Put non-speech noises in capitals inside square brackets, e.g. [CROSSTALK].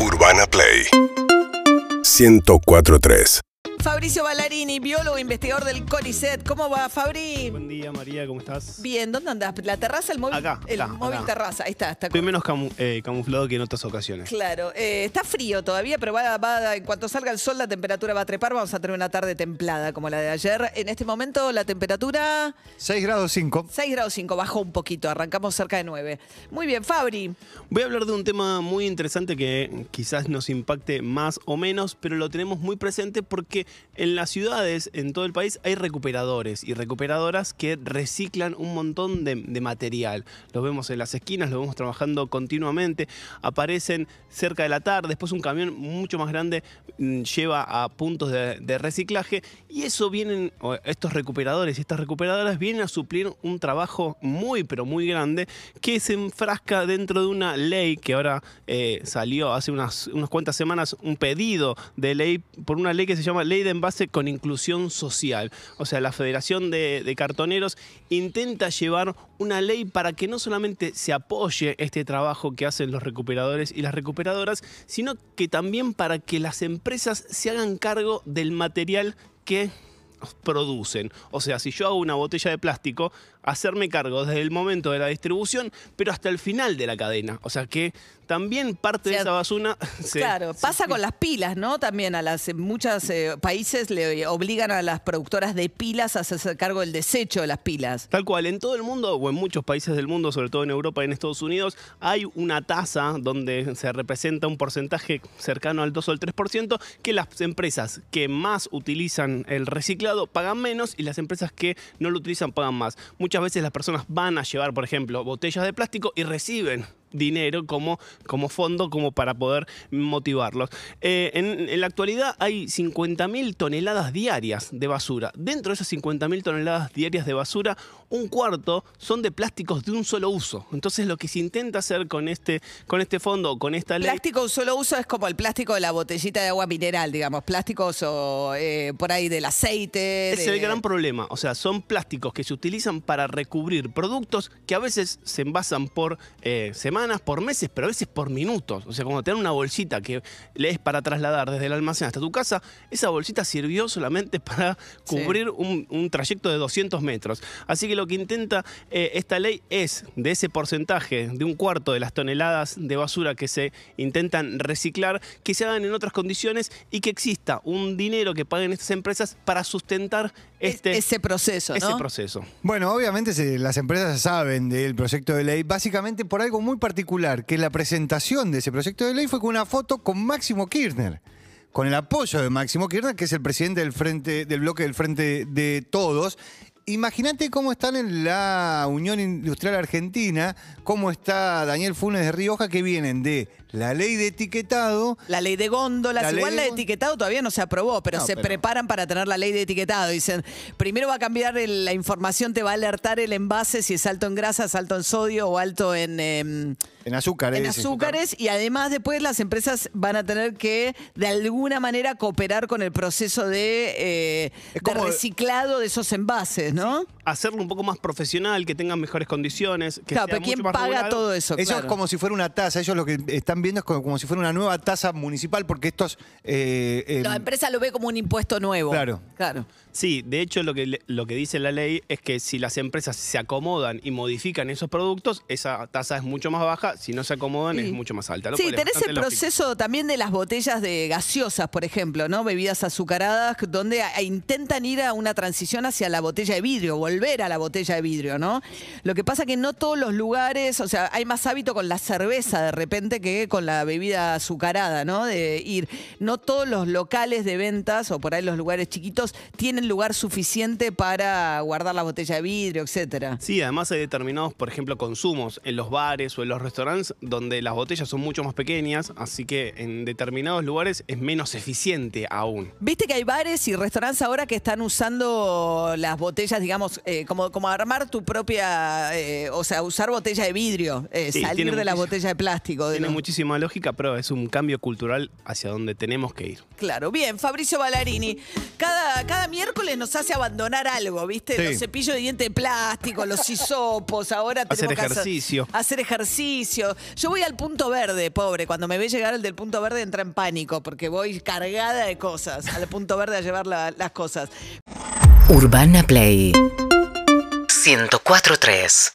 Urbana Play. 1043 Fabricio Ballarini, biólogo e investigador del CONICET. ¿Cómo va, Fabri? Buen día, María, ¿cómo estás? Bien, ¿dónde andás? ¿La terraza, el móvil? Acá, El acá, móvil acá. terraza, ahí está. está Estoy menos camu- eh, camuflado que en otras ocasiones. Claro, eh, está frío todavía, pero va, va- en cuanto salga el sol la temperatura va a trepar. Vamos a tener una tarde templada como la de ayer. En este momento la temperatura 6 grados 5. 6 grados 5, bajó un poquito, arrancamos cerca de 9. Muy bien, Fabri. Voy a hablar de un tema muy interesante que quizás nos impacte más o menos, pero lo tenemos muy presente porque en las ciudades, en todo el país, hay recuperadores y recuperadoras que reciclan un montón de, material. Los vemos en las esquinas, los vemos trabajando continuamente, aparecen cerca de la tarde, después un camión mucho más grande mm, lleva a puntos de, reciclaje y eso vienen, estos recuperadores y estas recuperadoras vienen a suplir un trabajo muy pero muy grande que se enfrasca dentro de una ley que ahora eh, salió hace unas, unas cuantas semanas, un pedido de ley por una ley que se llama Ley de Envase con Inclusión Social. O sea, la Federación de, de Cartoneros intenta llevar una ley para que no solamente se apoye este trabajo que hacen los recuperadores y las recuperadoras, sino que también para que las empresas se hagan cargo del material que producen. O sea, si yo hago una botella de plástico, hacerme cargo desde el momento de la distribución, pero hasta el final de la cadena. O sea que también parte O sea, de esa basura [LAUGHS] claro, se- pasa con las pilas, ¿no? También a las en muchos eh, países le obligan a las productoras de pilas a hacerse cargo del desecho de las pilas. Tal cual, en todo el mundo o en muchos países del mundo, sobre todo en Europa y en Estados Unidos, hay una tasa donde se representa un porcentaje cercano al 2 o al 3% que las empresas que más utilizan el pagan menos y las empresas que no lo utilizan pagan más. Muchas veces las personas van a llevar, por ejemplo, botellas de plástico y reciben dinero como, como fondo como para poder motivarlos. Eh, en, en la actualidad hay 50.000 toneladas diarias de basura. Dentro de esas 50.000 toneladas diarias de basura, un cuarto son de plásticos de un solo uso. Entonces lo que se intenta hacer con este, con este fondo, con esta ley... Plástico un solo uso es como el plástico de la botellita de agua mineral, digamos, plásticos o eh, por ahí del aceite. Es de- el gran problema. O sea, son plásticos que se utilizan para recubrir productos que a veces se envasan por eh, semanas, por meses, pero a veces por minutos. O sea, como tener una bolsita que le es para trasladar desde el almacén hasta tu casa, esa bolsita sirvió solamente [LAUGHS] para Sí. cubrir un, un trayecto de 200 metros. Así que lo que intenta eh, esta ley es de ese porcentaje, de un cuarto de las toneladas de basura que se intentan reciclar, que se hagan en otras condiciones y que exista un dinero que paguen estas empresas para sustentar es- este, ese proceso, ese ¿no? proceso. Bueno, obviamente se- las empresas saben del proyecto de ley, básicamente por algo muy particular, que la presentación de ese proyecto de ley fue con una foto con Máximo Kirchner, con el apoyo de Máximo Kirchner, que es el presidente del frente, del bloque del Frente de Todos. Imagínate cómo están en la Unión Industrial Argentina, cómo está Daniel Funes de Rioja, que vienen de la ley de etiquetado, La ley de góndolas, La igual de la de etiquetado todavía no se aprobó, pero No, se pero- preparan para tener la ley de etiquetado. Dicen, primero va a cambiar el- la información, te va a alertar el envase si es alto en grasas, alto en sodio o alto en, em, en azúcares. en azúcares. Y además después las empresas van a tener que de alguna manera cooperar con el proceso de, eh, de reciclado de esos envases, ¿no? Hacerlo un poco más profesional, que tengan mejores condiciones. Que claro, sea pero mucho ¿quién más paga regulado. todo eso? Eso Claro. es como si fuera una tasa. Ellos lo que están viendo es como, como si fuera una nueva tasa municipal, porque estos. eh, eh, La empresa lo ve como un impuesto nuevo. Claro. Claro. Sí, de hecho lo que, lo que dice la ley es que si las empresas se acomodan y modifican esos productos, esa tasa es mucho más baja, si no se acomodan Sí. es mucho más alta. lo Sí, tenés el lógico. proceso también de las botellas de gaseosas, por ejemplo, ¿no? Bebidas azucaradas, donde a- intentan ir a una transición hacia la botella de vidrio, volver a la botella de vidrio, ¿no? Lo que pasa que no todos los lugares, o sea, hay más hábito con la cerveza de repente que con la bebida azucarada, ¿no? De ir. No todos los locales de ventas o por ahí los lugares chiquitos tienen lugar suficiente para guardar la botella de vidrio, etcétera. Sí, además hay determinados, por ejemplo, consumos en los bares o en los restaurantes donde las botellas son mucho más pequeñas, así que en determinados lugares es menos eficiente aún. Viste que hay bares y restaurantes ahora que están usando las botellas, digamos, eh, como, como armar tu propia, eh, o sea, usar botella de vidrio, eh, Sí, salir tiene de la muchis- botella de plástico. de Tiene lo- muchísima lógica, pero es un cambio cultural hacia donde tenemos que ir. Claro, bien, Fabricio Ballarini. Cada, cada miércoles nos hace abandonar algo, ¿viste? Sí. Los cepillos de diente de plástico, los hisopos, ahora Hacer tenemos que ejercicio. Hacer, ejercicio. Yo voy al punto verde, pobre. Cuando me ve llegar el del punto verde entra en pánico porque voy cargada de cosas al punto verde a llevar la- las cosas. Urbana Play. 104.3